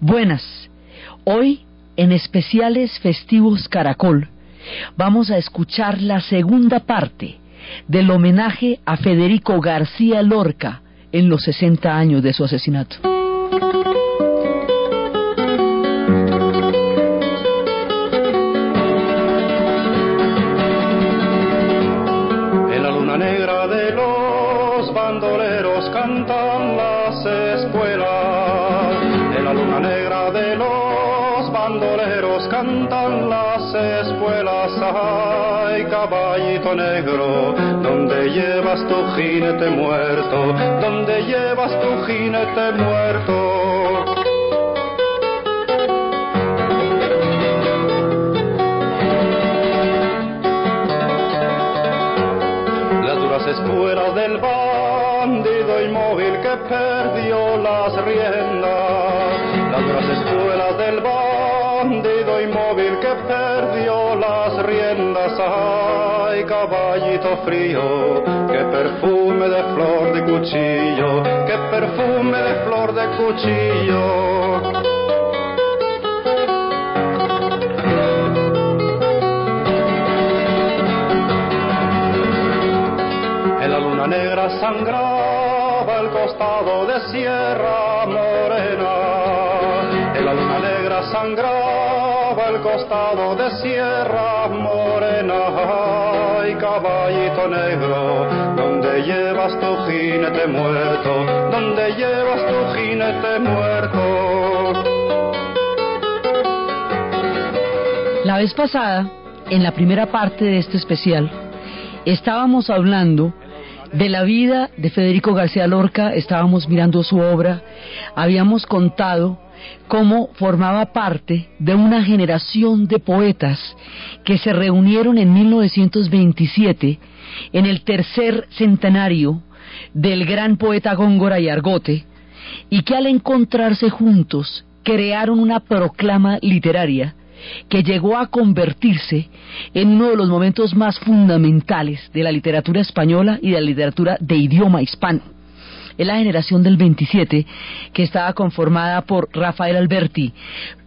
buenas. Hoy, en especiales festivos Caracol, vamos a escuchar la segunda parte del homenaje a Federico García Lorca en los 60 años de su asesinato. Tu jinete muerto? donde llevas tu jinete muerto? Las duras espuelas del bandido inmóvil que perdió las riendas. Las duras espuelas del bandido inmóvil que perdió las riendas. Ay, caballito frío, qué perfume de flor de cuchillo, qué perfume de flor de cuchillo. En la luna negra sangraba el costado de Sierra Morena. En la luna negra sangraba el costado de Sierra Morena. Ay, caballito negro, donde llevas tu jinete muerto? donde llevas tu jinete muerto? La vez pasada, en la primera parte de este especial, estábamos hablando de la vida de Federico García Lorca, estábamos mirando su obra, habíamos contado cómo formaba parte de una generación de poetas que se reunieron en 1927 en el tercer centenario del gran poeta Góngora y Argote y que al encontrarse juntos crearon una proclama literaria que llegó a convertirse en uno de los momentos más fundamentales de la literatura española y de la literatura de idioma hispano es la generación del 27 que estaba conformada por Rafael Alberti,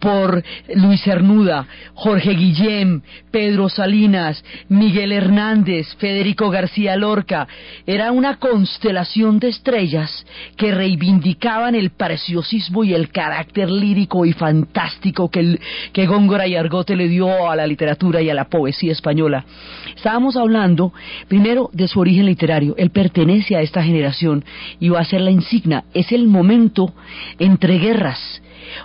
por Luis Cernuda, Jorge Guillem, Pedro Salinas, Miguel Hernández, Federico García Lorca. Era una constelación de estrellas que reivindicaban el preciosismo y el carácter lírico y fantástico que, el, que Góngora y Argote le dio a la literatura y a la poesía española. Estábamos hablando primero de su origen literario. Él pertenece a esta generación y va a ser la insignia. Es el momento entre guerras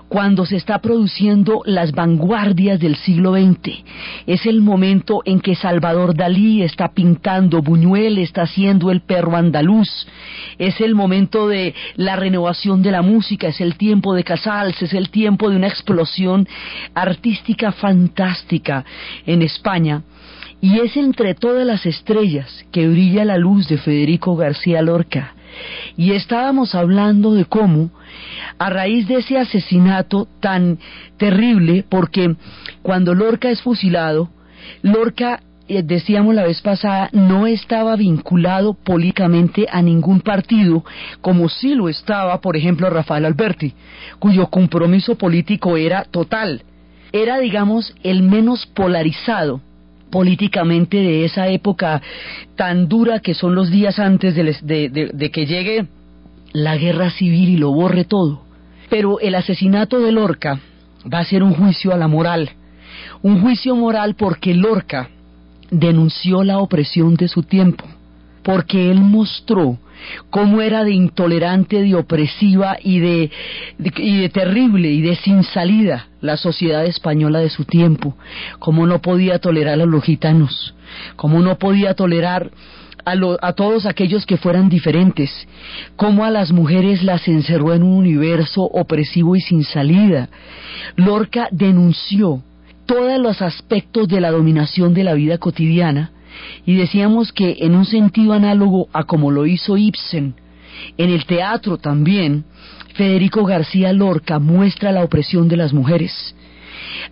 cuando se está produciendo las vanguardias del siglo XX. Es el momento en que Salvador Dalí está pintando, Buñuel está haciendo el perro andaluz. Es el momento de la renovación de la música, es el tiempo de Casals, es el tiempo de una explosión artística fantástica en España. Y es entre todas las estrellas que brilla la luz de Federico García Lorca. Y estábamos hablando de cómo, a raíz de ese asesinato tan terrible, porque cuando Lorca es fusilado, Lorca, eh, decíamos la vez pasada, no estaba vinculado políticamente a ningún partido, como sí lo estaba, por ejemplo, Rafael Alberti, cuyo compromiso político era total. Era, digamos, el menos polarizado políticamente de esa época tan dura que son los días antes de, que llegue la guerra civil y lo borre todo. Pero el asesinato de Lorca va a ser un juicio a la moral, un juicio moral porque Lorca denunció la opresión de su tiempo, porque él mostró cómo era de intolerante, de opresiva y de, y de terrible y de sin salida la sociedad española de su tiempo, cómo no podía tolerar a los gitanos, cómo no podía tolerar a, a, todos aquellos que fueran diferentes, cómo a las mujeres las encerró en un universo opresivo y sin salida. Lorca denunció todos los aspectos de la dominación de la vida cotidiana y decíamos que en un sentido análogo a como lo hizo Ibsen, en el teatro también, Federico García Lorca muestra la opresión de las mujeres.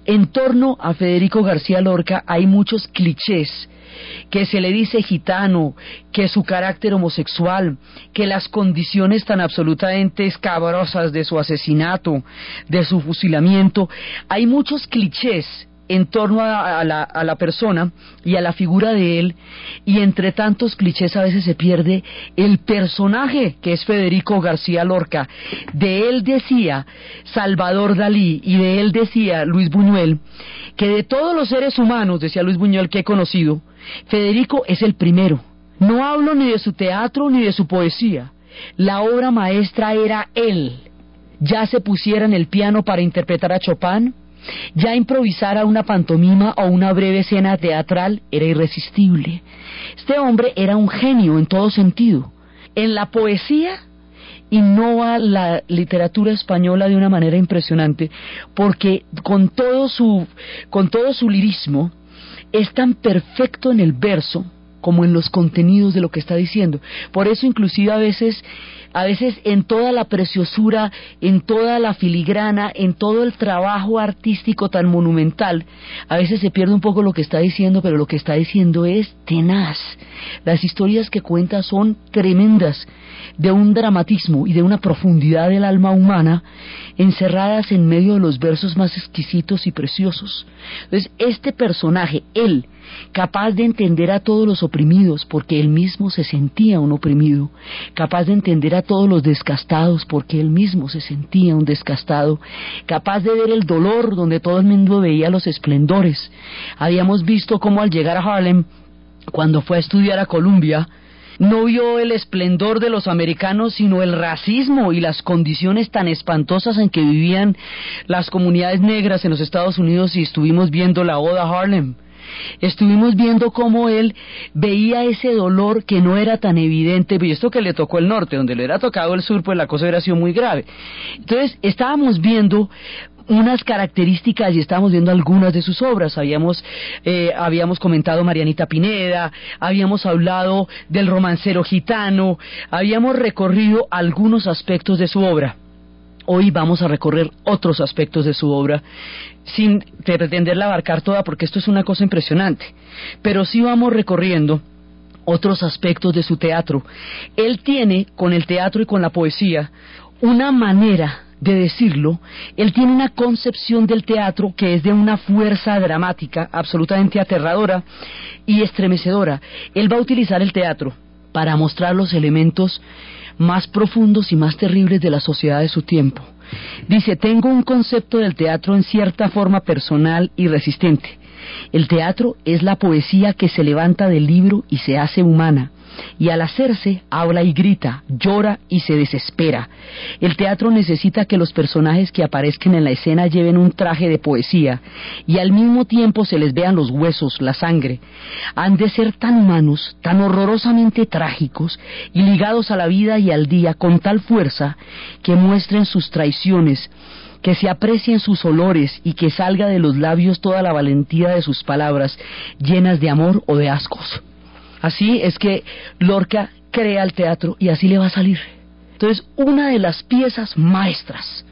En torno a Federico García Lorca hay muchos clichés que se le dice gitano, que su carácter homosexual, que las condiciones tan absolutamente escabrosas de su asesinato, de su fusilamiento, hay muchos clichés en torno a, la, a, la, persona y a la figura de él, y entre tantos clichés a veces se pierde el personaje que es Federico García Lorca. De él decía Salvador Dalí y de él decía Luis Buñuel que de todos los seres humanos, decía Luis Buñuel, que he conocido, Federico es el primero. No hablo ni de su teatro ni de su poesía. La obra maestra era él. Ya se pusiera en el piano para interpretar a Chopin, ya improvisar a una pantomima o una breve escena teatral era irresistible. Este hombre era un genio en todo sentido. En la poesía innova la literatura española de una manera impresionante porque con todo su con todo su lirismo es tan perfecto en el verso como en los contenidos de lo que está diciendo. Por eso inclusive a veces a veces en toda la preciosura, en toda la filigrana, en todo el trabajo artístico tan monumental, a veces se pierde un poco lo que está diciendo, pero lo que está diciendo es tenaz. Las historias que cuenta son tremendas, de un dramatismo y de una profundidad del alma humana, encerradas en medio de los versos más exquisitos y preciosos. Entonces, este personaje, él, capaz de entender a todos los oprimidos porque él mismo se sentía un oprimido, capaz de entender a todos los descastados porque él mismo se sentía un descastado, capaz de ver el dolor donde todo el mundo veía los esplendores. Habíamos visto cómo al llegar a Harlem, cuando fue a estudiar a Columbia, no vio el esplendor de los americanos, sino el racismo y las condiciones tan espantosas en que vivían las comunidades negras en los Estados Unidos y estuvimos viendo la Oda Harlem estuvimos viendo cómo él veía ese dolor que no era tan evidente, y esto que le tocó el norte, donde le hubiera tocado el sur, pues la cosa hubiera sido muy grave. Entonces, estábamos viendo unas características y estábamos viendo algunas de sus obras. Habíamos, eh, habíamos comentado Marianita Pineda, habíamos hablado del romancero gitano, habíamos recorrido algunos aspectos de su obra. Hoy vamos a recorrer otros aspectos de su obra sin pretenderla abarcar toda porque esto es una cosa impresionante, pero sí vamos recorriendo otros aspectos de su teatro. Él tiene, con el teatro y con la poesía, una manera de decirlo, él tiene una concepción del teatro que es de una fuerza dramática absolutamente aterradora y estremecedora. Él va a utilizar el teatro para mostrar los elementos más profundos y más terribles de la sociedad de su tiempo. Dice, tengo un concepto del teatro en cierta forma personal y resistente. El teatro es la poesía que se levanta del libro y se hace humana y al hacerse habla y grita, llora y se desespera. El teatro necesita que los personajes que aparezcan en la escena lleven un traje de poesía y al mismo tiempo se les vean los huesos, la sangre. Han de ser tan humanos, tan horrorosamente trágicos y ligados a la vida y al día con tal fuerza que muestren sus traiciones, que se aprecien sus olores y que salga de los labios toda la valentía de sus palabras, llenas de amor o de ascos. Así es que Lorca crea el teatro y así le va a salir. Entonces, una de las piezas maestras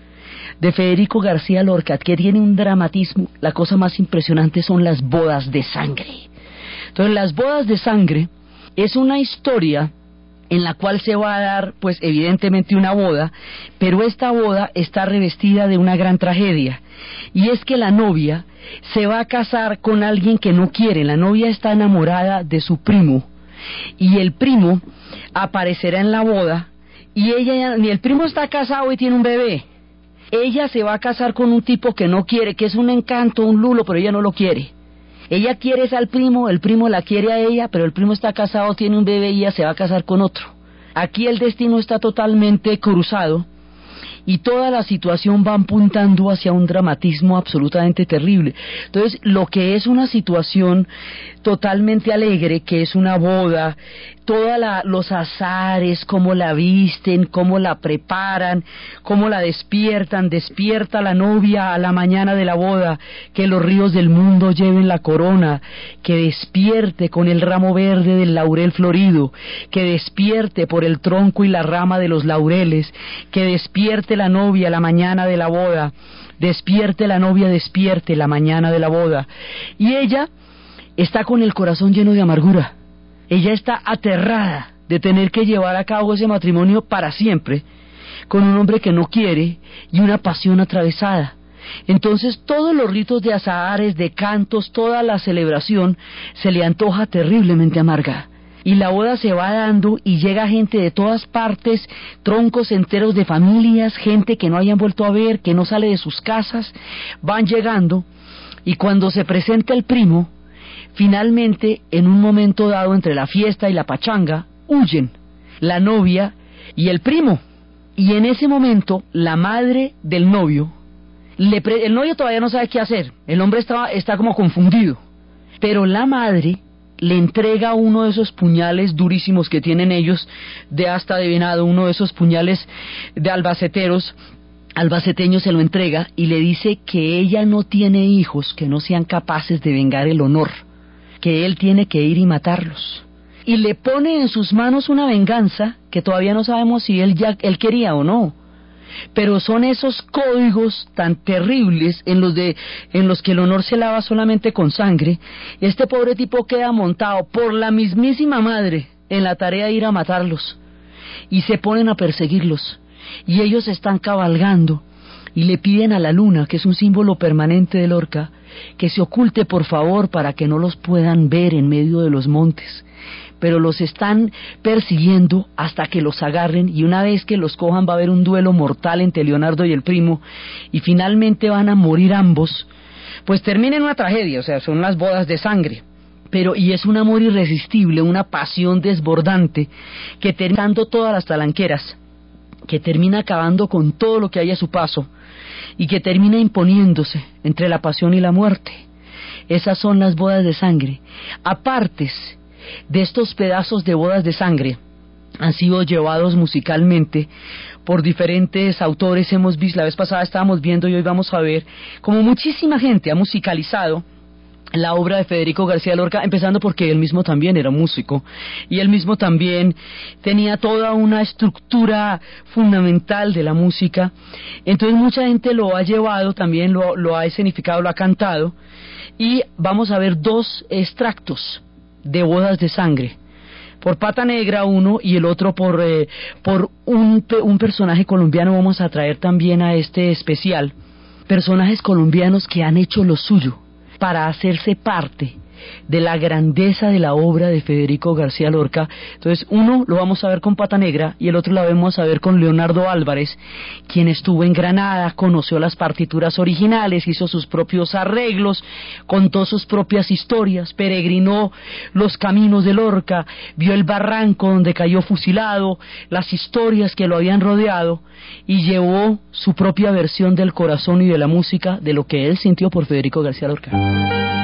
de Federico García Lorca, que tiene un dramatismo, la cosa más impresionante son las bodas de sangre. Entonces, las bodas de sangre es una historia en la cual se va a dar, pues evidentemente una boda, pero esta boda está revestida de una gran tragedia. Y es que la novia se va a casar con alguien que no quiere, la novia está enamorada de su primo, y el primo aparecerá en la boda, y ella, ni el primo está casado y tiene un bebé. Ella se va a casar con un tipo que no quiere, que es un encanto, un lulo, pero ella no lo quiere. Ella quiere es al primo, el primo la quiere a ella, pero el primo está casado, tiene un bebé y ella se va a casar con otro. Aquí el destino está totalmente cruzado y toda la situación va apuntando hacia un dramatismo absolutamente terrible. Entonces, lo que es una situación totalmente alegre, que es una boda, todos los azares, cómo la visten, cómo la preparan, cómo la despiertan, despierta la novia a la mañana de la boda, que los ríos del mundo lleven la corona, que despierte con el ramo verde del laurel florido, que despierte por el tronco y la rama de los laureles, que despierte la novia la mañana de la boda, despierte la novia, despierte la mañana de la boda. Y ella está con el corazón lleno de amargura. Ella está aterrada de tener que llevar a cabo ese matrimonio para siempre con un hombre que no quiere y una pasión atravesada. Entonces todos los ritos de azahares, de cantos, toda la celebración se le antoja terriblemente amarga. Y la boda se va dando y llega gente de todas partes, troncos enteros de familias, gente que no hayan vuelto a ver, que no sale de sus casas, van llegando y cuando se presenta el primo, finalmente en un momento dado entre la fiesta y la pachanga, huyen la novia y el primo. Y en ese momento la madre del novio el novio todavía no sabe qué hacer, el hombre está, está como confundido, pero la madre le entrega uno de esos puñales durísimos que tienen ellos de hasta de venado, uno de esos puñales de albaceteros, albaceteño se lo entrega y le dice que ella no tiene hijos que no sean capaces de vengar el honor, que él tiene que ir y matarlos. Y le pone en sus manos una venganza que todavía no sabemos si él ya él quería o no pero son esos códigos tan terribles en los de en los que el honor se lava solamente con sangre. Este pobre tipo queda montado por la mismísima madre en la tarea de ir a matarlos. Y se ponen a perseguirlos. Y ellos están cabalgando y le piden a la luna, que es un símbolo permanente del orca, que se oculte por favor para que no los puedan ver en medio de los montes pero los están persiguiendo hasta que los agarren y una vez que los cojan va a haber un duelo mortal entre Leonardo y el primo y finalmente van a morir ambos, pues termina en una tragedia, o sea, son las bodas de sangre. Pero, y es un amor irresistible, una pasión desbordante, que termina todas las talanqueras, que termina acabando con todo lo que hay a su paso, y que termina imponiéndose entre la pasión y la muerte. Esas son las bodas de sangre. Apartes de estos pedazos de bodas de sangre han sido llevados musicalmente por diferentes autores. Hemos visto, la vez pasada estábamos viendo y hoy vamos a ver como muchísima gente ha musicalizado la obra de Federico García Lorca, empezando porque él mismo también era músico y él mismo también tenía toda una estructura fundamental de la música. Entonces mucha gente lo ha llevado, también lo, lo ha escenificado, lo ha cantado y vamos a ver dos extractos de bodas de sangre. Por Pata Negra uno y el otro por, eh, por un, un personaje colombiano vamos a traer también a este especial. Personajes colombianos que han hecho lo suyo para hacerse parte de la grandeza de la obra de Federico García Lorca. Entonces, uno lo vamos a ver con Pata Negra y el otro lo vamos a ver con Leonardo Álvarez, quien estuvo en Granada, conoció las partituras originales, hizo sus propios arreglos, contó sus propias historias, peregrinó los caminos de Lorca, vio el barranco donde cayó fusilado, las historias que lo habían rodeado y llevó su propia versión del corazón y de la música de lo que él sintió por Federico García Lorca.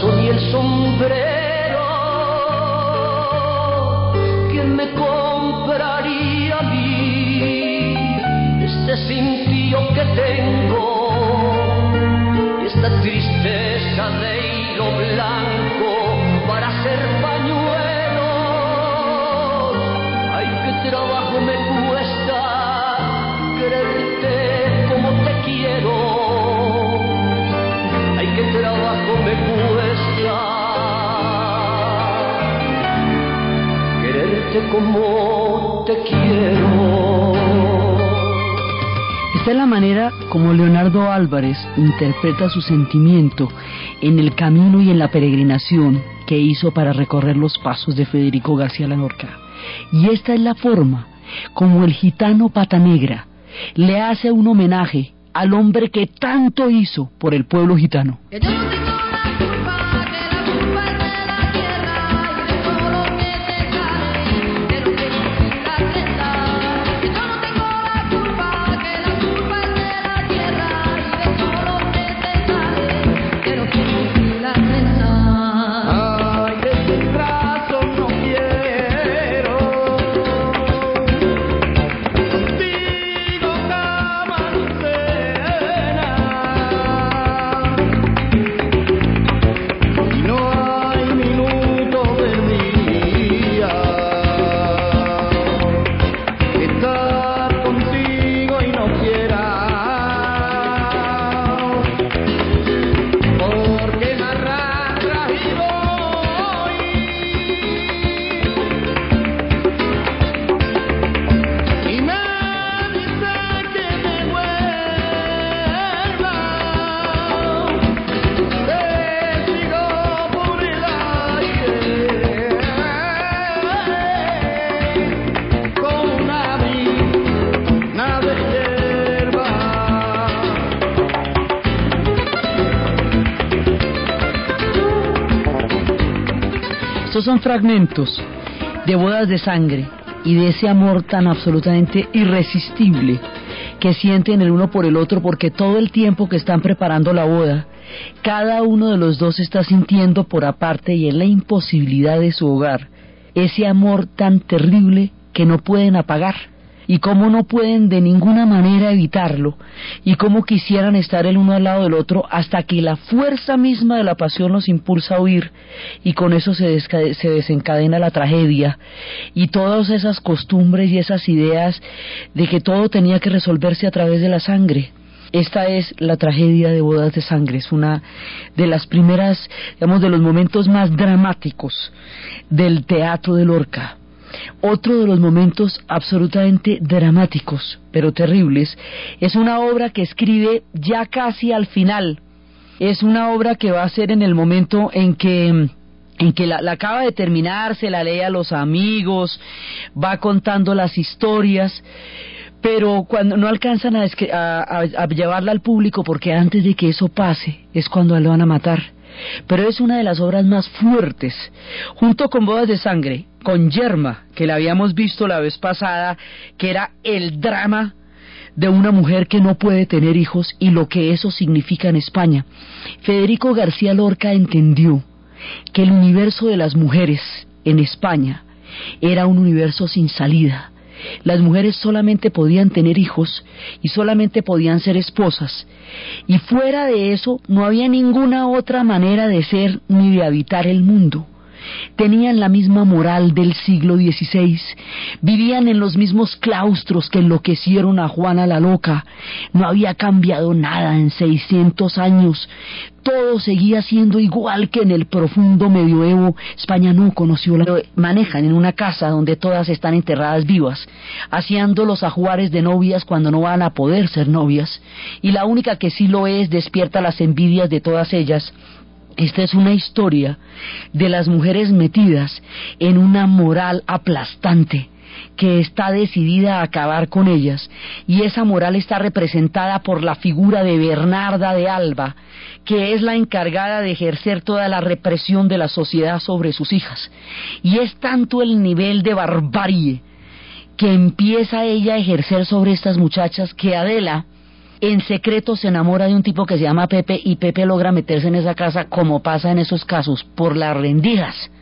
Como como Leonardo Álvarez interpreta su sentimiento en el camino y en la peregrinación que hizo para recorrer los pasos de Federico García Lorca. Y esta es la forma como el gitano Pata Negra le hace un homenaje al hombre que tanto hizo por el pueblo gitano. Fragmentos de bodas de sangre y de ese amor tan absolutamente irresistible que sienten el uno por el otro porque todo el tiempo que están preparando la boda, cada uno de los dos está sintiendo por aparte y en la imposibilidad de su hogar ese amor tan terrible que no pueden apagar y cómo no pueden de ninguna manera evitarlo y cómo quisieran estar el uno al lado del otro hasta que la fuerza misma de la pasión los impulsa a huir y con eso se, se desencadena la tragedia y todas esas costumbres y esas ideas de que todo tenía que resolverse a través de la sangre. Esta es la tragedia de bodas de sangre, es una de las primeras, digamos, de los momentos más dramáticos del teatro de Lorca. Otro de los momentos absolutamente dramáticos, pero terribles, es una obra que escribe ya casi al final. Es una obra que va a ser en el momento en que en que la, acaba de terminar, se la lee a los amigos, va contando las historias, pero cuando no alcanzan a, a, llevarla al público porque antes de que eso pase es cuando lo van a matar. Pero es una de las obras más fuertes, junto con Bodas de Sangre, con Yerma, que la habíamos visto la vez pasada, que era el drama de una mujer que no puede tener hijos y lo que eso significa en España. Federico García Lorca entendió que el universo de las mujeres en España era un universo sin salida. Las mujeres solamente podían tener hijos y solamente podían ser esposas. Y fuera de eso no había ninguna otra manera de ser ni de habitar el mundo tenían la misma moral del siglo XVI, vivían en los mismos claustros que enloquecieron a Juana la Loca, no había cambiado nada en 600 años, todo seguía siendo igual que en el profundo medioevo. España no conoció la... Manejan en una casa donde todas están enterradas vivas, haciendo los ajuares de novias cuando no van a poder ser novias, y la única que sí lo es despierta las envidias de todas ellas esta es una historia de las mujeres metidas en una moral aplastante que está decidida a acabar con ellas y esa moral está representada por la figura de Bernarda de Alba, que es la encargada de ejercer toda la represión de la sociedad sobre sus hijas. Y es tanto el nivel de barbarie que empieza ella a ejercer sobre estas muchachas que Adela en secreto se enamora de un tipo que se llama Pepe y Pepe logra meterse en esa casa como pasa en esos casos, por las rendidas.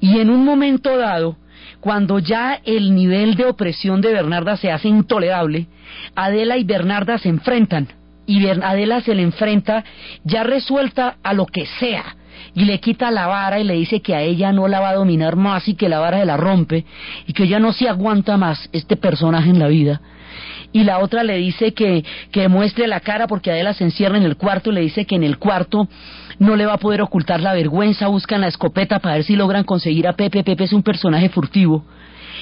Y en un momento dado, cuando ya el nivel de opresión de Bernarda se hace intolerable, Adela y Bernarda se enfrentan. Y Adela se le enfrenta ya resuelta a lo que sea, y le quita la vara y le dice que a ella no la va a dominar más y que la vara se la rompe y que ya no se aguanta más este personaje en la vida y la otra le dice que, que muestre la cara porque Adela se encierra en el cuarto le dice que en el cuarto no le va a poder ocultar la vergüenza, buscan la escopeta para ver si logran conseguir a Pepe. Pepe es un personaje furtivo.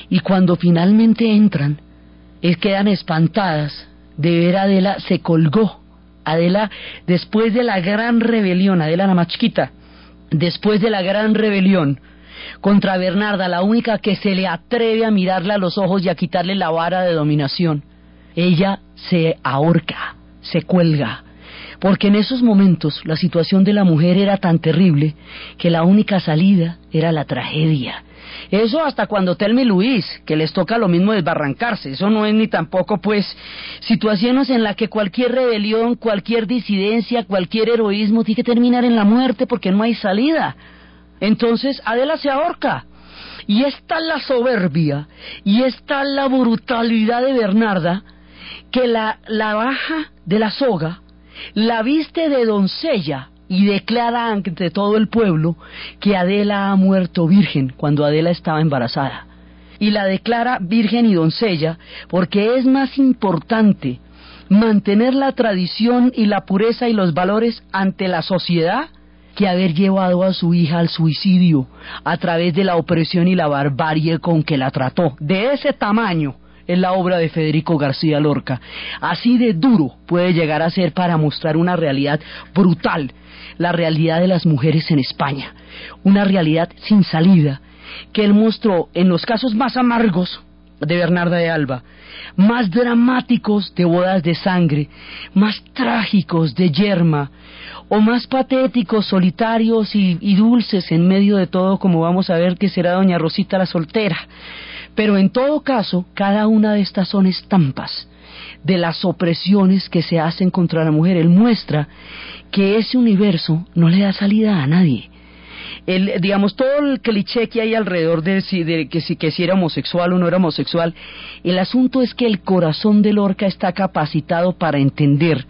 Y cuando finalmente entran, es, quedan espantadas de ver a Adela se colgó. Adela, después de la gran rebelión, Adela la más después de la gran rebelión contra Bernarda, la única que se le atreve a mirarle a los ojos y a quitarle la vara de dominación, ella se ahorca, se cuelga, porque en esos momentos la situación de la mujer era tan terrible que la única salida era la tragedia. Eso hasta cuando Telmi Luis, que les toca lo mismo desbarrancarse, eso no es ni tampoco pues situaciones en las que cualquier rebelión, cualquier disidencia, cualquier heroísmo tiene que terminar en la muerte porque no hay salida. Entonces Adela se ahorca. Y está la soberbia, y está la brutalidad de Bernarda, que la, la baja de la soga, la viste de doncella y declara ante todo el pueblo que Adela ha muerto virgen cuando Adela estaba embarazada. Y la declara virgen y doncella porque es más importante mantener la tradición y la pureza y los valores ante la sociedad que haber llevado a su hija al suicidio a través de la opresión y la barbarie con que la trató. De ese tamaño es la obra de Federico García Lorca. Así de duro puede llegar a ser para mostrar una realidad brutal, la realidad de las mujeres en España, una realidad sin salida, que él mostró en los casos más amargos de Bernarda de Alba, más dramáticos de bodas de sangre, más trágicos de yerma, o más patéticos, solitarios y, y, dulces en medio de todo, como vamos a ver que será doña Rosita la soltera. Pero en todo caso, cada una de estas son estampas de las opresiones que se hacen contra la mujer. Él muestra que ese universo no le da salida a nadie. El, digamos, todo el cliché que hay alrededor de, de que, si, que si era homosexual o no era homosexual, el asunto es que el corazón de Lorca está capacitado para entender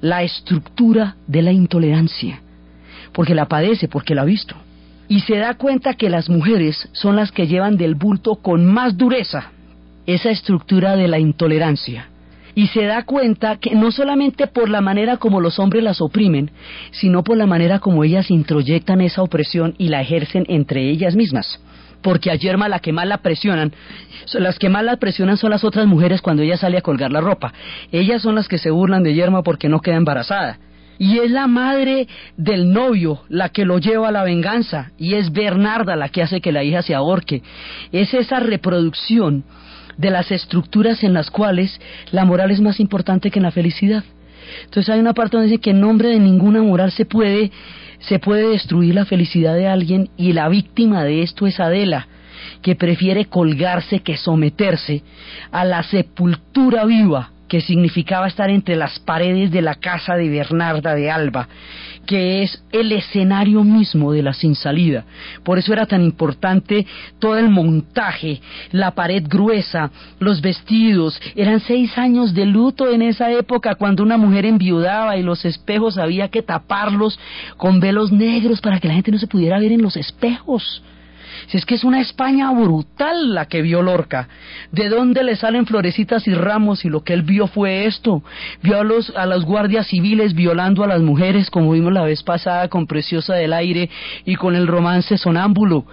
la estructura de la intolerancia, porque la padece, porque la ha visto. Y se da cuenta que las mujeres son las que llevan del bulto con más dureza esa estructura de la intolerancia y se da cuenta que no solamente por la manera como los hombres las oprimen, sino por la manera como ellas introyectan esa opresión y la ejercen entre ellas mismas. Porque a Yerma la que más la presionan, las que más la presionan son las otras mujeres cuando ella sale a colgar la ropa. Ellas son las que se burlan de Yerma porque no queda embarazada. Y es la madre del novio la que lo lleva a la venganza. Y es Bernarda la que hace que la hija se ahorque. Es esa reproducción de las estructuras en las cuales la moral es más importante que la felicidad. Entonces hay una parte donde dice que en nombre de ninguna moral se puede, se puede destruir la felicidad de alguien y la víctima de esto es Adela, que prefiere colgarse que someterse a la sepultura viva que significaba estar entre las paredes de la casa de Bernarda de Alba, que es el escenario mismo de la sin salida. Por eso era tan importante todo el montaje, la pared gruesa, los vestidos. Eran seis años de luto en esa época cuando una mujer enviudaba y los espejos había que taparlos con velos negros para que la gente no se pudiera ver en los espejos. Si es que es una España brutal la que vio Lorca. ¿De dónde le salen florecitas y ramos? Y lo que él vio fue esto. Vio a los, a las guardias civiles violando a las mujeres, como vimos la vez pasada con Preciosa del Aire y con el romance sonámbulo.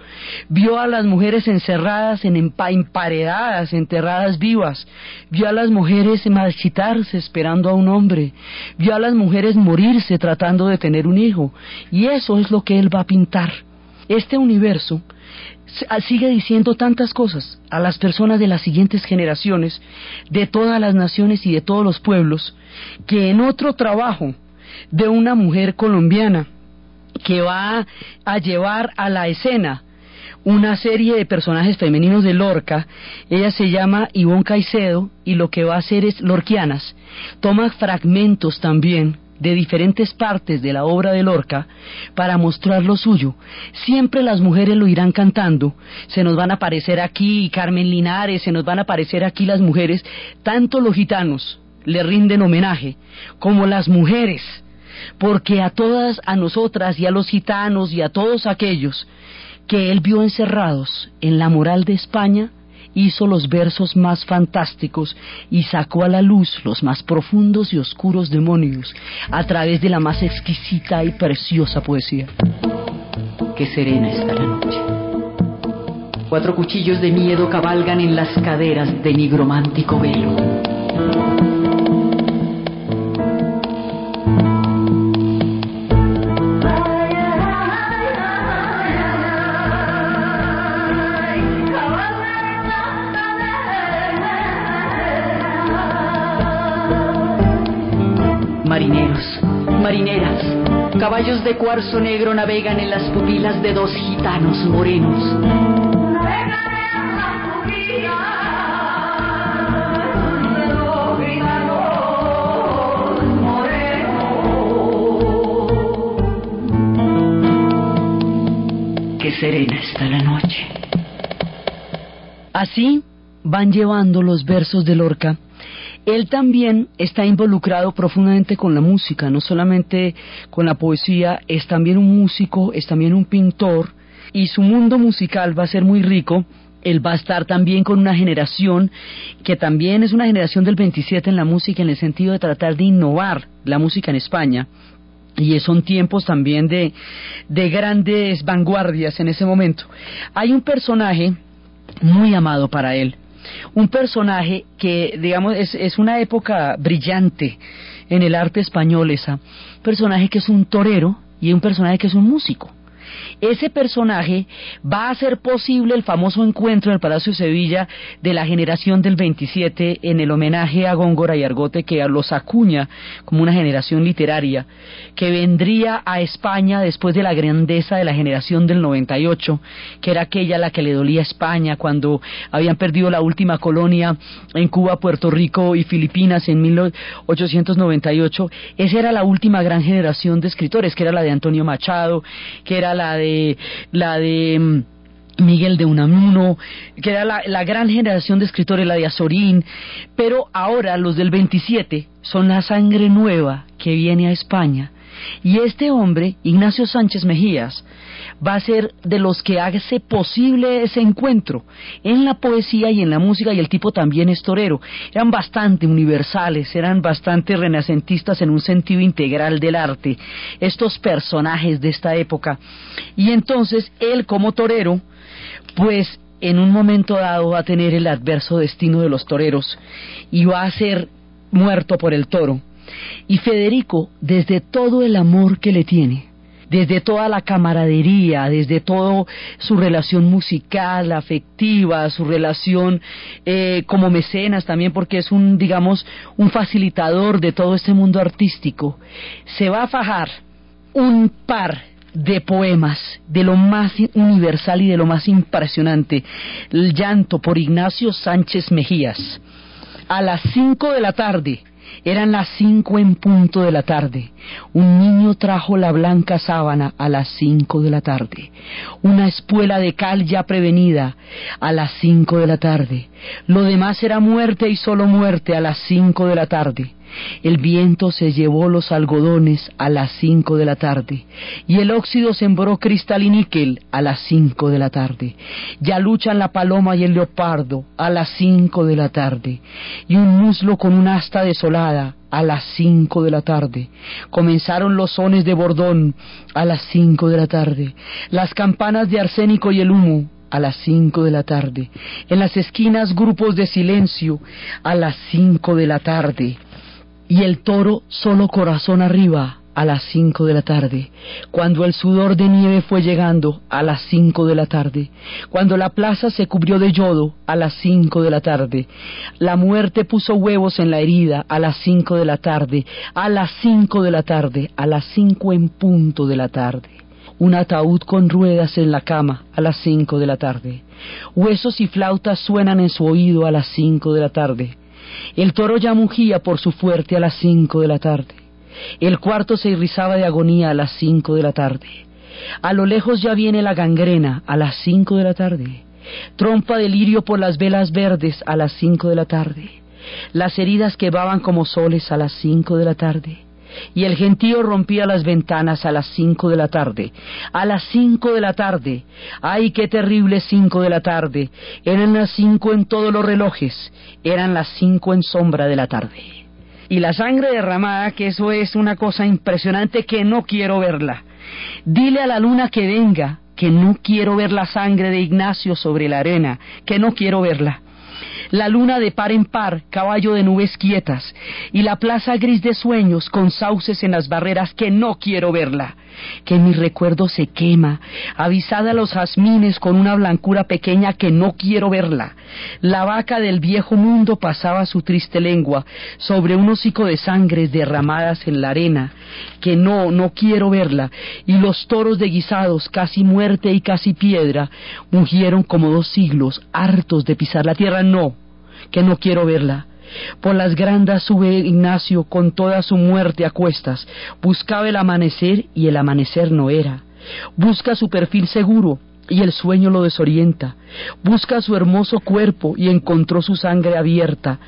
Vio a las mujeres encerradas, en emparedadas, enterradas vivas. Vio a las mujeres marchitarse esperando a un hombre. Vio a las mujeres morirse tratando de tener un hijo. Y eso es lo que él va a pintar. Este universo Ah, sigue diciendo tantas cosas a las personas de las siguientes generaciones, de todas las naciones y de todos los pueblos, que en otro trabajo de una mujer colombiana que va a llevar a la escena una serie de personajes femeninos de Lorca, ella se llama Ivonne Caicedo y lo que va a hacer es Lorquianas, toma fragmentos también de diferentes partes de la obra de Lorca para mostrar lo suyo. Siempre las mujeres lo irán cantando, se nos van a aparecer aquí Carmen Linares, se nos van a aparecer aquí las mujeres, tanto los gitanos le rinden homenaje como las mujeres, porque a todas, a nosotras y a los gitanos y a todos aquellos que él vio encerrados en la moral de España, hizo los versos más fantásticos y sacó a la luz los más profundos y oscuros demonios a través de la más exquisita y preciosa poesía. Qué serena está la noche. Cuatro cuchillos de miedo cabalgan en las caderas de nigromántico velo. Marineras. Caballos de cuarzo negro navegan en las pupilas de dos gitanos morenos. Qué serena está la noche. Así van llevando los versos de Lorca él también está involucrado profundamente con la música, no solamente con la poesía, es también un músico, es también un pintor, y su mundo musical va a ser muy rico. Él va a estar también con una generación que también es una generación del 27 en la música, en el sentido de tratar de innovar la música en España. Y son tiempos también de, de grandes vanguardias en ese momento. Hay un personaje muy amado para él, un personaje que, digamos, es, es una época brillante en el arte español esa, personaje que es un torero y un personaje que es un músico. Ese personaje va a hacer posible el famoso encuentro en el Palacio de Sevilla de la generación del 27 en el homenaje a Góngora y Argote que los acuña como una generación literaria que vendría a España después de la grandeza de la generación del 98, que era aquella a la que le dolía España cuando habían perdido la última colonia en Cuba, Puerto Rico y Filipinas en 1898. Esa era la última gran generación de escritores, que era la de Antonio Machado, que era la de la de mm, Miguel de Unamuno, que era la, la, gran generación de escritores, la de Azorín, pero ahora los del 27 son la sangre nueva que viene a España. Y este hombre, Ignacio Sánchez Mejías, va a ser de los que hace posible ese encuentro en la poesía y en la música y el tipo también es torero. Eran bastante universales, eran bastante renacentistas en un sentido integral del arte, estos personajes de esta época. Y entonces él como torero, pues en un momento dado va a tener el adverso destino de los toreros y va a ser muerto por el toro. Y Federico, desde todo el amor que le tiene, desde toda la camaradería, desde todo su relación musical, afectiva, su relación eh, como mecenas también, porque es un, digamos, un facilitador de todo este mundo artístico, se va a fajar un par de poemas, de lo más universal y de lo más impresionante, el llanto por Ignacio Sánchez Mejías, a las cinco de la tarde, eran las cinco en punto de la tarde. Un niño trajo la blanca sábana a las cinco de la tarde. Una espuela de cal ya prevenida a las cinco de la tarde. Lo demás era muerte y solo muerte a las cinco de la tarde. El viento se llevó los algodones a las cinco de la tarde y el óxido sembró cristal y níquel a las cinco de la tarde. Ya luchan la paloma y el leopardo a las cinco de la tarde y un muslo con un asta desolada a las cinco de la tarde. Comenzaron los sones de bordón a las cinco de la tarde. Las campanas de arsénico y el humo a las cinco de la tarde. En las esquinas grupos de silencio a las cinco de la tarde y el toro solo corazón arriba a las cinco de la tarde, cuando el sudor de nieve fue llegando a las cinco de la tarde, cuando la plaza se cubrió de yodo a las cinco de la tarde, la muerte puso huevos en la herida a las cinco de la tarde, a las cinco de la tarde, a las cinco en punto de la tarde. Un ataúd con ruedas en la cama a las cinco de la tarde. Huesos y flautas suenan en su oído a las cinco de la tarde. El toro ya mugía por su fuerte a las cinco de la tarde. El cuarto se irrizaba de agonía a las cinco de la tarde. A lo lejos ya viene la gangrena a las cinco de la tarde. Trompa de lirio por las velas verdes a las cinco de la tarde. Las heridas quebaban como soles a las cinco de la tarde. Y el gentío rompía las ventanas a las cinco de la tarde. A las cinco de la tarde. ¡Ay, qué terrible cinco de la tarde! Eran las cinco en todos los relojes. Eran las cinco en sombra de la tarde. Y la sangre derramada, que eso es una cosa impresionante que no quiero verla. Dile a la luna que venga, que no quiero ver la sangre de Ignacio sobre la arena, que no quiero verla la luna de par en par, caballo de nubes quietas, y la plaza gris de sueños con sauces en las barreras que no quiero verla que mi recuerdo se quema, avisada a los jazmines con una blancura pequeña que no quiero verla. La vaca del viejo mundo pasaba su triste lengua sobre un hocico de sangres derramadas en la arena, que no, no quiero verla, y los toros de guisados, casi muerte y casi piedra, mugieron como dos siglos, hartos de pisar la tierra, no, que no quiero verla por las grandas sube Ignacio con toda su muerte a cuestas. Buscaba el amanecer y el amanecer no era. Busca su perfil seguro y el sueño lo desorienta. Busca su hermoso cuerpo y encontró su sangre abierta.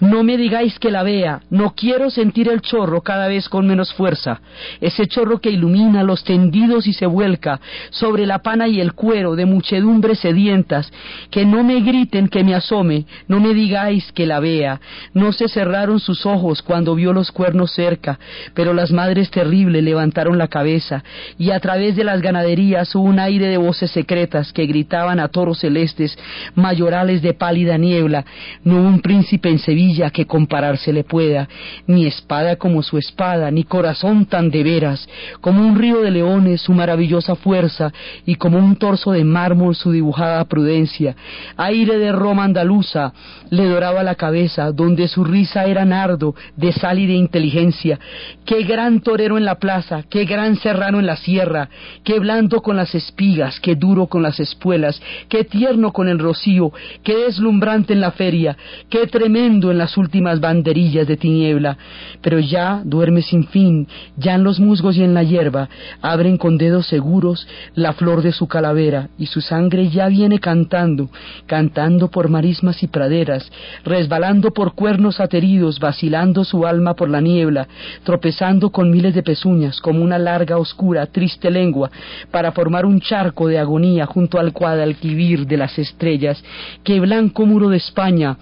No me digáis que la vea, no quiero sentir el chorro cada vez con menos fuerza, ese chorro que ilumina los tendidos y se vuelca sobre la pana y el cuero de muchedumbres sedientas, que no me griten que me asome, no me digáis que la vea. No se cerraron sus ojos cuando vio los cuernos cerca, pero las madres terribles levantaron la cabeza y a través de las ganaderías hubo un aire de voces secretas que gritaban a toros celestes, mayorales de pálida niebla, no un príncipe en Sevilla que compararse le pueda, ni espada como su espada, ni corazón tan de veras, como un río de leones su maravillosa fuerza, y como un torso de mármol su dibujada prudencia, aire de Roma andaluza, le doraba la cabeza, donde su risa era nardo, de sal y de inteligencia, qué gran torero en la plaza, qué gran serrano en la sierra, qué blando con las espigas, qué duro con las espuelas, qué tierno con el rocío, qué deslumbrante en la feria, qué tremendo en las últimas banderillas de tiniebla. Pero ya duerme sin fin, ya en los musgos y en la hierba, abren con dedos seguros la flor de su calavera, y su sangre ya viene cantando, cantando por marismas y praderas, resbalando por cuernos ateridos, vacilando su alma por la niebla, tropezando con miles de pezuñas, como una larga, oscura, triste lengua, para formar un charco de agonía junto al cuadalquivir de las estrellas, que blanco muro de España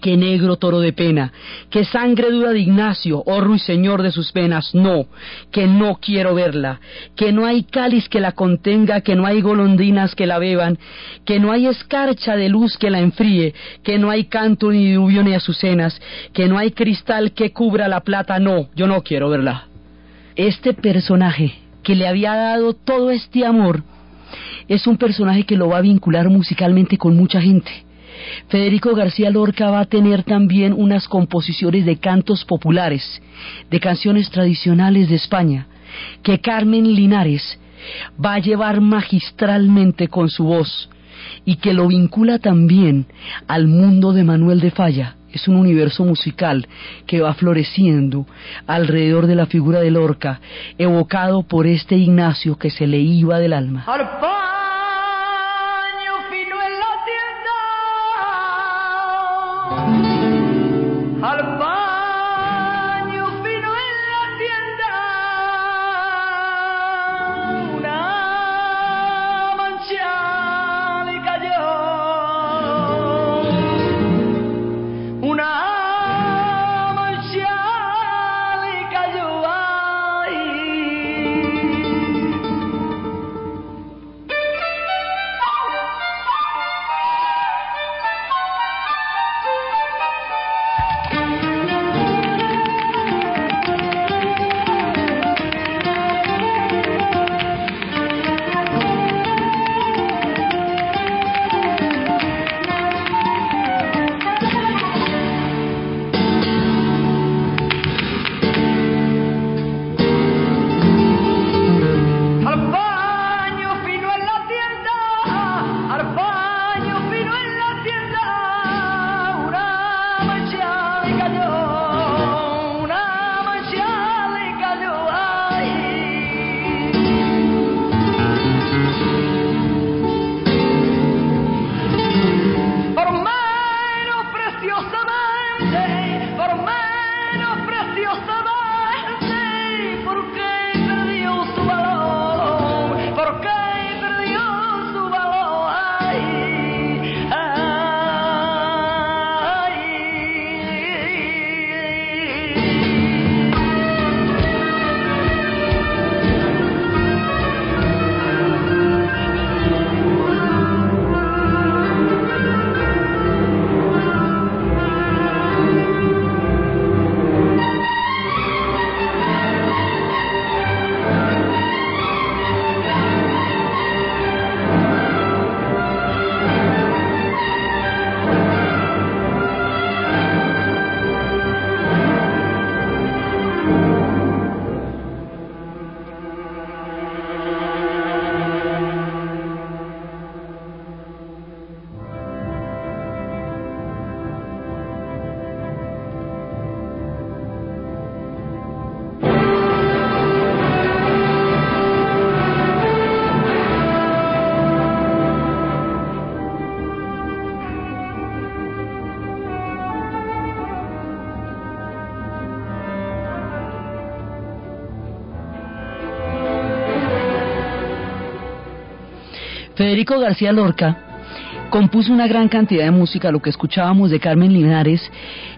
qué negro toro de pena, qué sangre dura de Ignacio, oh ruiseñor de sus venas, no, que no quiero verla, que no hay cáliz que la contenga, que no hay golondrinas que la beban, que no hay escarcha de luz que la enfríe, que no hay canto ni lluvia ni azucenas, que no hay cristal que cubra la plata, no, yo no quiero verla. Este personaje que le había dado todo este amor, es un personaje que lo va a vincular musicalmente con mucha gente. Federico García Lorca va a tener también unas composiciones de cantos populares, de canciones tradicionales de España, que Carmen Linares va a llevar magistralmente con su voz y que lo vincula también al mundo de Manuel de Falla. Es un universo musical que va floreciendo alrededor de la figura de Lorca, evocado por este Ignacio que se le iba del alma. Federico García Lorca compuso una gran cantidad de música. Lo que escuchábamos de Carmen Linares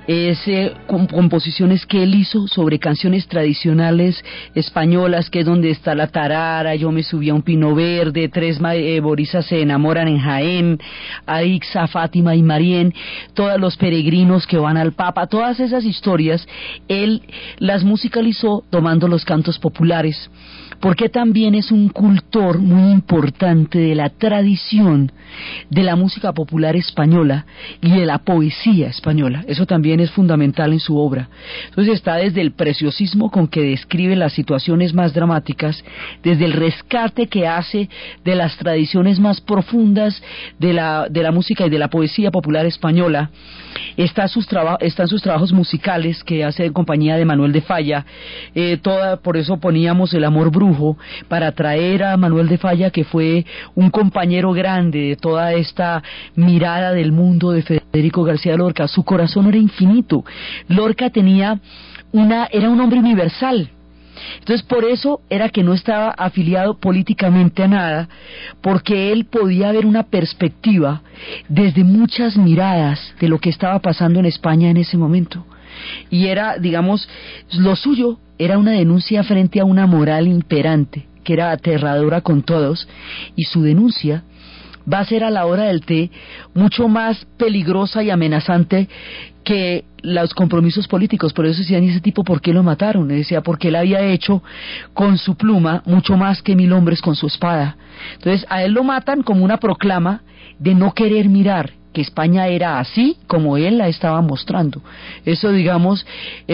es eh, composiciones que él hizo sobre canciones tradicionales españolas, que es donde está la tarara, yo me subí a un pino verde, tres eh, borisas se enamoran en Jaén, Aixa, Fátima y Marién, todos los peregrinos que van al Papa, todas esas historias, él las musicalizó tomando los cantos populares porque también es un cultor muy importante de la tradición de la música popular española y de la poesía española. Eso también es fundamental en su obra. Entonces está desde el preciosismo con que describe las situaciones más dramáticas, desde el rescate que hace de las tradiciones más profundas de la, de la música y de la poesía popular española, está sus están sus trabajos musicales que hace en compañía de Manuel de Falla, eh, toda, por eso poníamos el amor para traer a Manuel de Falla, que fue un compañero grande de toda esta mirada del mundo de Federico García Lorca. Su corazón era infinito. Lorca tenía una, era un hombre universal, entonces por eso era que no estaba afiliado políticamente a nada, porque él podía ver una perspectiva desde muchas miradas de lo que estaba pasando en España en ese momento. Y era, digamos, lo suyo era una denuncia frente a una moral imperante, que era aterradora con todos, y su denuncia va a ser a la hora del té mucho más peligrosa y amenazante que los compromisos políticos. Por eso decían, ¿y ese tipo por qué lo mataron? decía, porque él había hecho con su pluma mucho más que mil hombres con su espada. Entonces, a él lo matan como una proclama de no querer mirar que España era así como él la estaba mostrando. Eso, digamos,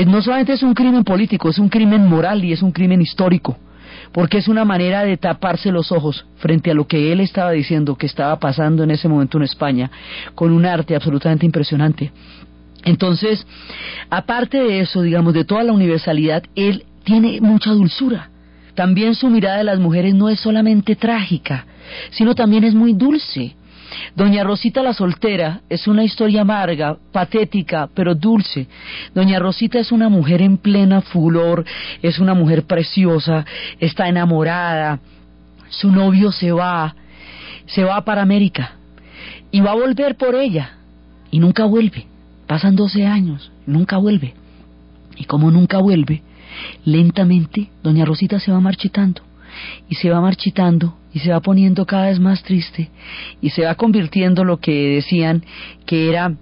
no solamente es un crimen político, es un crimen moral y es un crimen histórico porque es una manera de taparse los ojos frente a lo que él estaba diciendo que estaba pasando en ese momento en España, con un arte absolutamente impresionante. Entonces, aparte de eso, digamos, de toda la universalidad, él tiene mucha dulzura. También su mirada de las mujeres no es solamente trágica, sino también es muy dulce. Doña Rosita la soltera es una historia amarga, patética, pero dulce. Doña Rosita es una mujer en plena furor, es una mujer preciosa, está enamorada, su novio se va, se va para América y va a volver por ella y nunca vuelve. Pasan 12 años, nunca vuelve. Y como nunca vuelve, lentamente Doña Rosita se va marchitando y se va marchitando y se va poniendo cada vez más triste y se va convirtiendo lo que decían que era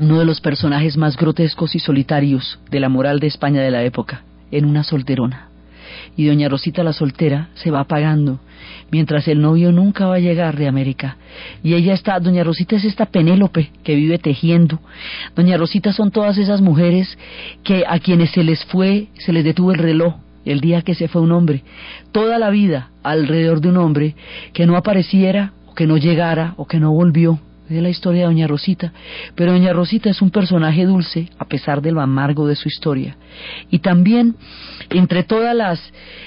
uno de los personajes más grotescos y solitarios de la moral de España de la época, en una solterona. Y doña Rosita la soltera se va apagando, mientras el novio nunca va a llegar de América. Y ella está, doña Rosita es esta Penélope que vive tejiendo. Doña Rosita son todas esas mujeres que a quienes se les fue, se les detuvo el reloj, el día que se fue un hombre, toda la vida alrededor de un hombre que no apareciera, o que no llegara, o que no volvió. Es la historia de Doña Rosita. Pero Doña Rosita es un personaje dulce, a pesar de lo amargo de su historia. Y también, entre todas las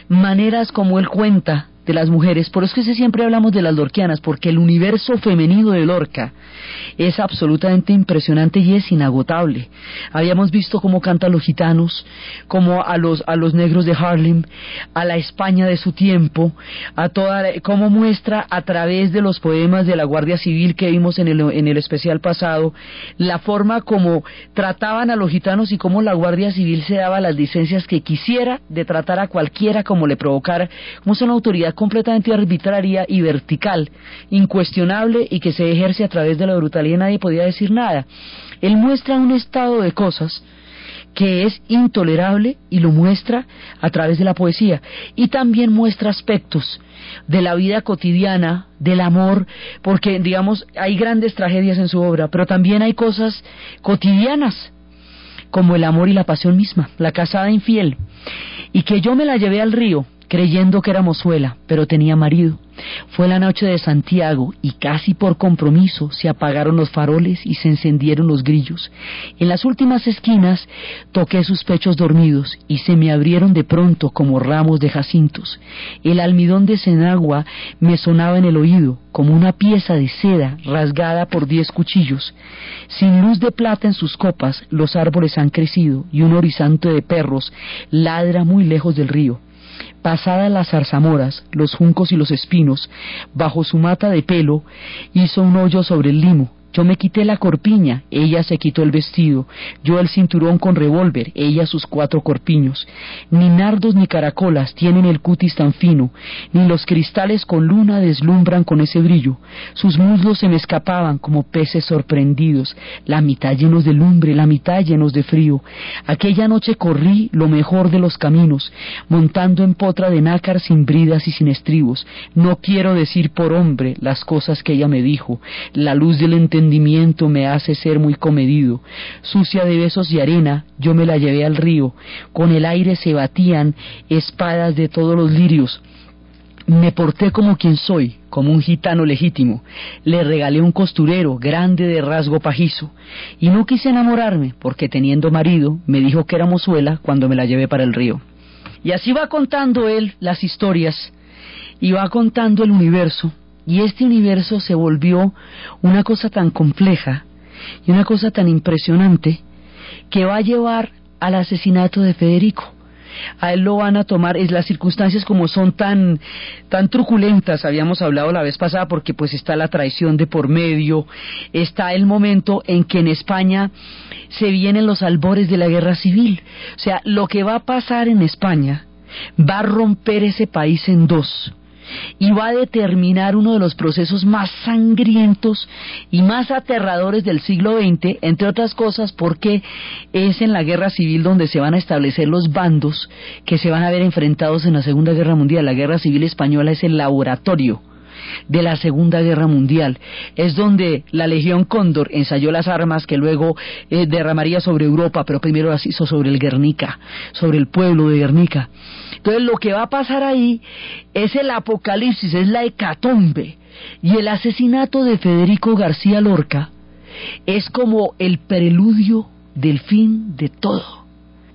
maneras como él cuenta de las mujeres, por eso es que siempre hablamos de las lorquianas, porque el universo femenino de Lorca es absolutamente impresionante y es inagotable. Habíamos visto cómo canta los gitanos, como a los, a los negros de Harlem, a la España de su tiempo, a toda, cómo muestra a través de los poemas de la Guardia Civil que vimos en el, en el especial pasado, la forma como trataban a los gitanos y cómo la Guardia Civil se daba las licencias que quisiera de tratar a cualquiera como le provocara, como es una autoridad completamente arbitraria y vertical, incuestionable y que se ejerce a través de la brutalidad nadie podía decir nada. Él muestra un estado de cosas que es intolerable y lo muestra a través de la poesía. Y también muestra aspectos de la vida cotidiana, del amor, porque digamos hay grandes tragedias en su obra, pero también hay cosas cotidianas, como el amor y la pasión misma, la casada infiel, y que yo me la llevé al río creyendo que era mozuela, pero tenía marido. Fue la noche de Santiago y casi por compromiso se apagaron los faroles y se encendieron los grillos. En las últimas esquinas toqué sus pechos dormidos y se me abrieron de pronto como ramos de jacintos. El almidón de cenagua me sonaba en el oído como una pieza de seda rasgada por diez cuchillos. Sin luz de plata en sus copas los árboles han crecido y un horizonte de perros ladra muy lejos del río. Pasadas las zarzamoras, los juncos y los espinos, bajo su mata de pelo, hizo un hoyo sobre el limo, yo me quité la corpiña, ella se quitó el vestido, yo el cinturón con revólver, ella sus cuatro corpiños. Ni nardos ni caracolas tienen el cutis tan fino, ni los cristales con luna deslumbran con ese brillo. Sus muslos se me escapaban como peces sorprendidos, la mitad llenos de lumbre, la mitad llenos de frío. Aquella noche corrí lo mejor de los caminos, montando en potra de nácar sin bridas y sin estribos. No quiero decir por hombre las cosas que ella me dijo, la luz del me hace ser muy comedido. Sucia de besos y arena, yo me la llevé al río. Con el aire se batían espadas de todos los lirios. Me porté como quien soy, como un gitano legítimo. Le regalé un costurero grande de rasgo pajizo. Y no quise enamorarme, porque teniendo marido, me dijo que era mozuela cuando me la llevé para el río. Y así va contando él las historias, y va contando el universo, y este universo se volvió una cosa tan compleja y una cosa tan impresionante que va a llevar al asesinato de Federico. A él lo van a tomar, es las circunstancias como son tan, tan truculentas, habíamos hablado la vez pasada, porque pues está la traición de por medio, está el momento en que en España se vienen los albores de la guerra civil. O sea, lo que va a pasar en España va a romper ese país en dos y va a determinar uno de los procesos más sangrientos y más aterradores del siglo XX, entre otras cosas porque es en la guerra civil donde se van a establecer los bandos que se van a ver enfrentados en la Segunda Guerra Mundial. La Guerra Civil Española es el laboratorio de la Segunda Guerra Mundial. Es donde la Legión Cóndor ensayó las armas que luego eh, derramaría sobre Europa, pero primero las hizo sobre el Guernica, sobre el pueblo de Guernica. Entonces lo que va a pasar ahí es el apocalipsis, es la hecatombe. Y el asesinato de Federico García Lorca es como el preludio del fin de todo.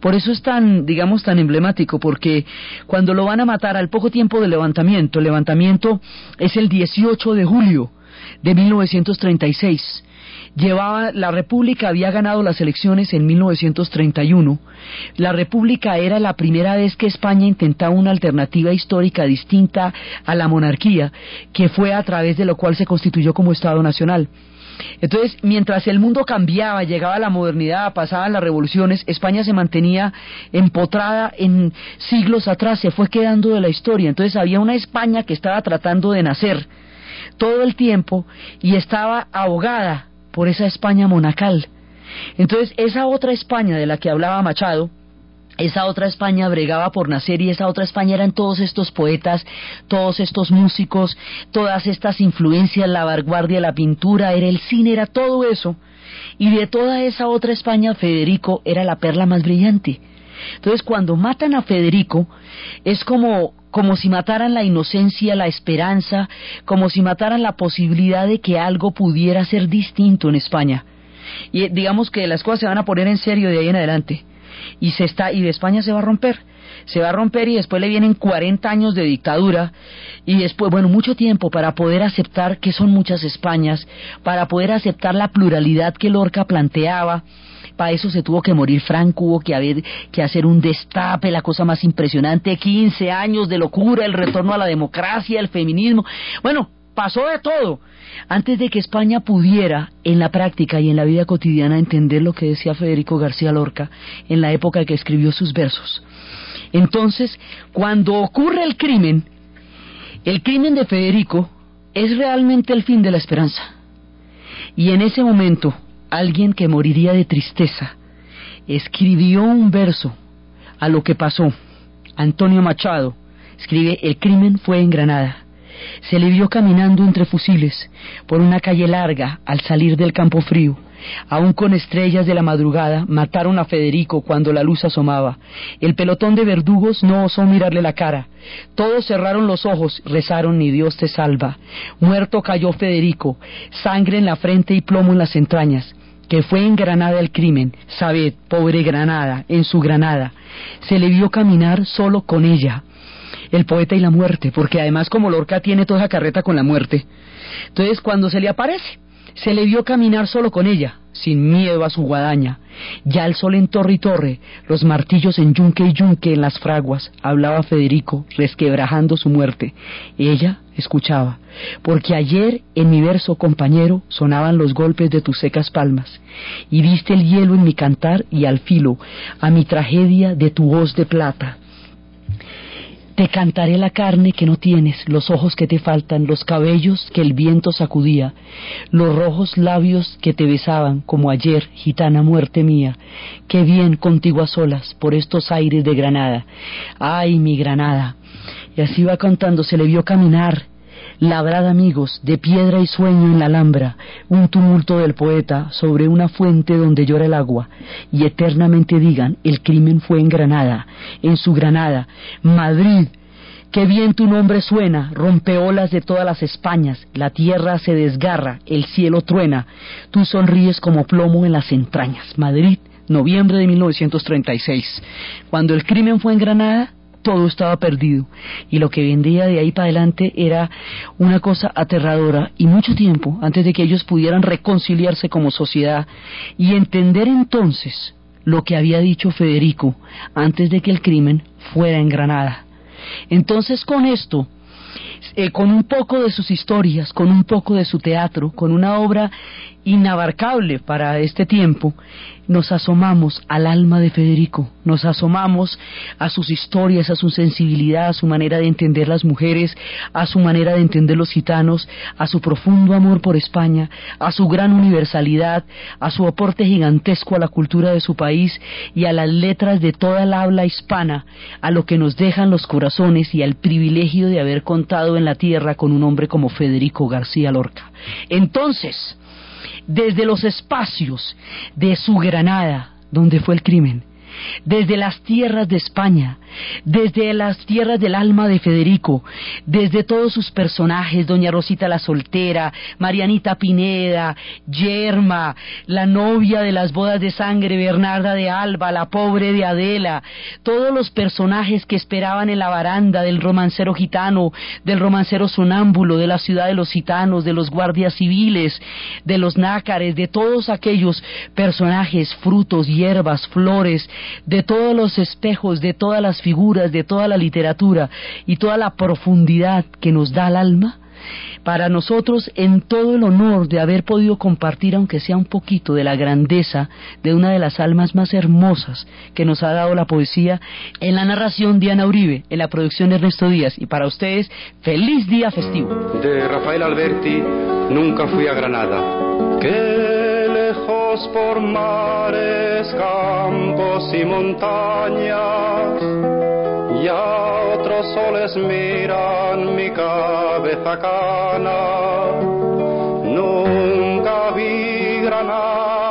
Por eso es tan, digamos, tan emblemático, porque cuando lo van a matar al poco tiempo del levantamiento, el levantamiento es el 18 de julio de 1936. Llevaba, la República había ganado las elecciones en 1931. La República era la primera vez que España intentaba una alternativa histórica distinta a la monarquía, que fue a través de lo cual se constituyó como Estado Nacional. Entonces, mientras el mundo cambiaba, llegaba la modernidad, pasaban las revoluciones, España se mantenía empotrada en siglos atrás, se fue quedando de la historia. Entonces había una España que estaba tratando de nacer todo el tiempo y estaba ahogada por esa España monacal. Entonces, esa otra España de la que hablaba Machado, esa otra España bregaba por nacer y esa otra España eran todos estos poetas, todos estos músicos, todas estas influencias, la vanguardia, la pintura, era el cine, era todo eso. Y de toda esa otra España, Federico era la perla más brillante. Entonces, cuando matan a Federico, es como, como si mataran la inocencia, la esperanza, como si mataran la posibilidad de que algo pudiera ser distinto en España. Y digamos que las cosas se van a poner en serio de ahí en adelante y se está y de España se va a romper se va a romper y después le vienen 40 años de dictadura y después, bueno, mucho tiempo para poder aceptar que son muchas Españas, para poder aceptar la pluralidad que Lorca planteaba. Para eso se tuvo que morir Franco, hubo que, haber, que hacer un destape, la cosa más impresionante, 15 años de locura, el retorno a la democracia, el feminismo. Bueno, pasó de todo antes de que España pudiera en la práctica y en la vida cotidiana entender lo que decía Federico García Lorca en la época que escribió sus versos. Entonces, cuando ocurre el crimen, el crimen de Federico es realmente el fin de la esperanza. Y en ese momento, alguien que moriría de tristeza escribió un verso a lo que pasó. Antonio Machado escribe, el crimen fue en Granada se le vio caminando entre fusiles por una calle larga al salir del campo frío. Aún con estrellas de la madrugada mataron a Federico cuando la luz asomaba. El pelotón de verdugos no osó mirarle la cara. Todos cerraron los ojos, rezaron ni Dios te salva. Muerto cayó Federico, sangre en la frente y plomo en las entrañas que fue en Granada el crimen, sabed, pobre Granada, en su Granada, se le vio caminar solo con ella, el poeta y la muerte, porque además como Lorca tiene toda esa carreta con la muerte, entonces cuando se le aparece, se le vio caminar solo con ella, sin miedo a su guadaña. Ya el sol en torre y torre, los martillos en yunque y yunque en las fraguas, hablaba Federico, resquebrajando su muerte. Ella escuchaba, porque ayer en mi verso compañero sonaban los golpes de tus secas palmas, y viste el hielo en mi cantar y al filo, a mi tragedia de tu voz de plata. Te cantaré la carne que no tienes, los ojos que te faltan, los cabellos que el viento sacudía, los rojos labios que te besaban, como ayer, gitana muerte mía. Qué bien contigo a solas, por estos aires de Granada. Ay, mi Granada. Y así va contando, se le vio caminar, labrad amigos, de piedra y sueño en la alhambra, un tumulto del poeta sobre una fuente donde llora el agua, y eternamente digan, el crimen fue en Granada, en su Granada, Madrid, Qué bien tu nombre suena, rompeolas de todas las Españas, la tierra se desgarra, el cielo truena, tú sonríes como plomo en las entrañas. Madrid, noviembre de 1936. Cuando el crimen fue en Granada, todo estaba perdido y lo que vendría de ahí para adelante era una cosa aterradora y mucho tiempo antes de que ellos pudieran reconciliarse como sociedad y entender entonces lo que había dicho Federico antes de que el crimen fuera en Granada. Entonces con esto, eh, con un poco de sus historias, con un poco de su teatro, con una obra inabarcable para este tiempo, nos asomamos al alma de Federico, nos asomamos a sus historias, a su sensibilidad, a su manera de entender las mujeres, a su manera de entender los gitanos, a su profundo amor por España, a su gran universalidad, a su aporte gigantesco a la cultura de su país y a las letras de toda la habla hispana, a lo que nos dejan los corazones y al privilegio de haber contado en la tierra con un hombre como Federico García Lorca. Entonces, desde los espacios de su Granada, donde fue el crimen, desde las tierras de España, desde las tierras del alma de Federico, desde todos sus personajes, Doña Rosita la soltera, Marianita Pineda, Yerma, la novia de las bodas de sangre, Bernarda de Alba, la pobre de Adela, todos los personajes que esperaban en la baranda del romancero gitano, del romancero sonámbulo, de la ciudad de los gitanos, de los guardias civiles, de los nácares, de todos aquellos personajes, frutos, hierbas, flores, de todos los espejos, de todas las figuras, de toda la literatura y toda la profundidad que nos da el alma, para nosotros en todo el honor de haber podido compartir, aunque sea un poquito, de la grandeza de una de las almas más hermosas que nos ha dado la poesía, en la narración Diana Uribe, en la producción de Ernesto Díaz. Y para ustedes, feliz día festivo. De Rafael Alberti, nunca fui a Granada. Qué lejos por mares, campos y montañas ya otros soles miran mi cabeza cana. Nunca vi Granada,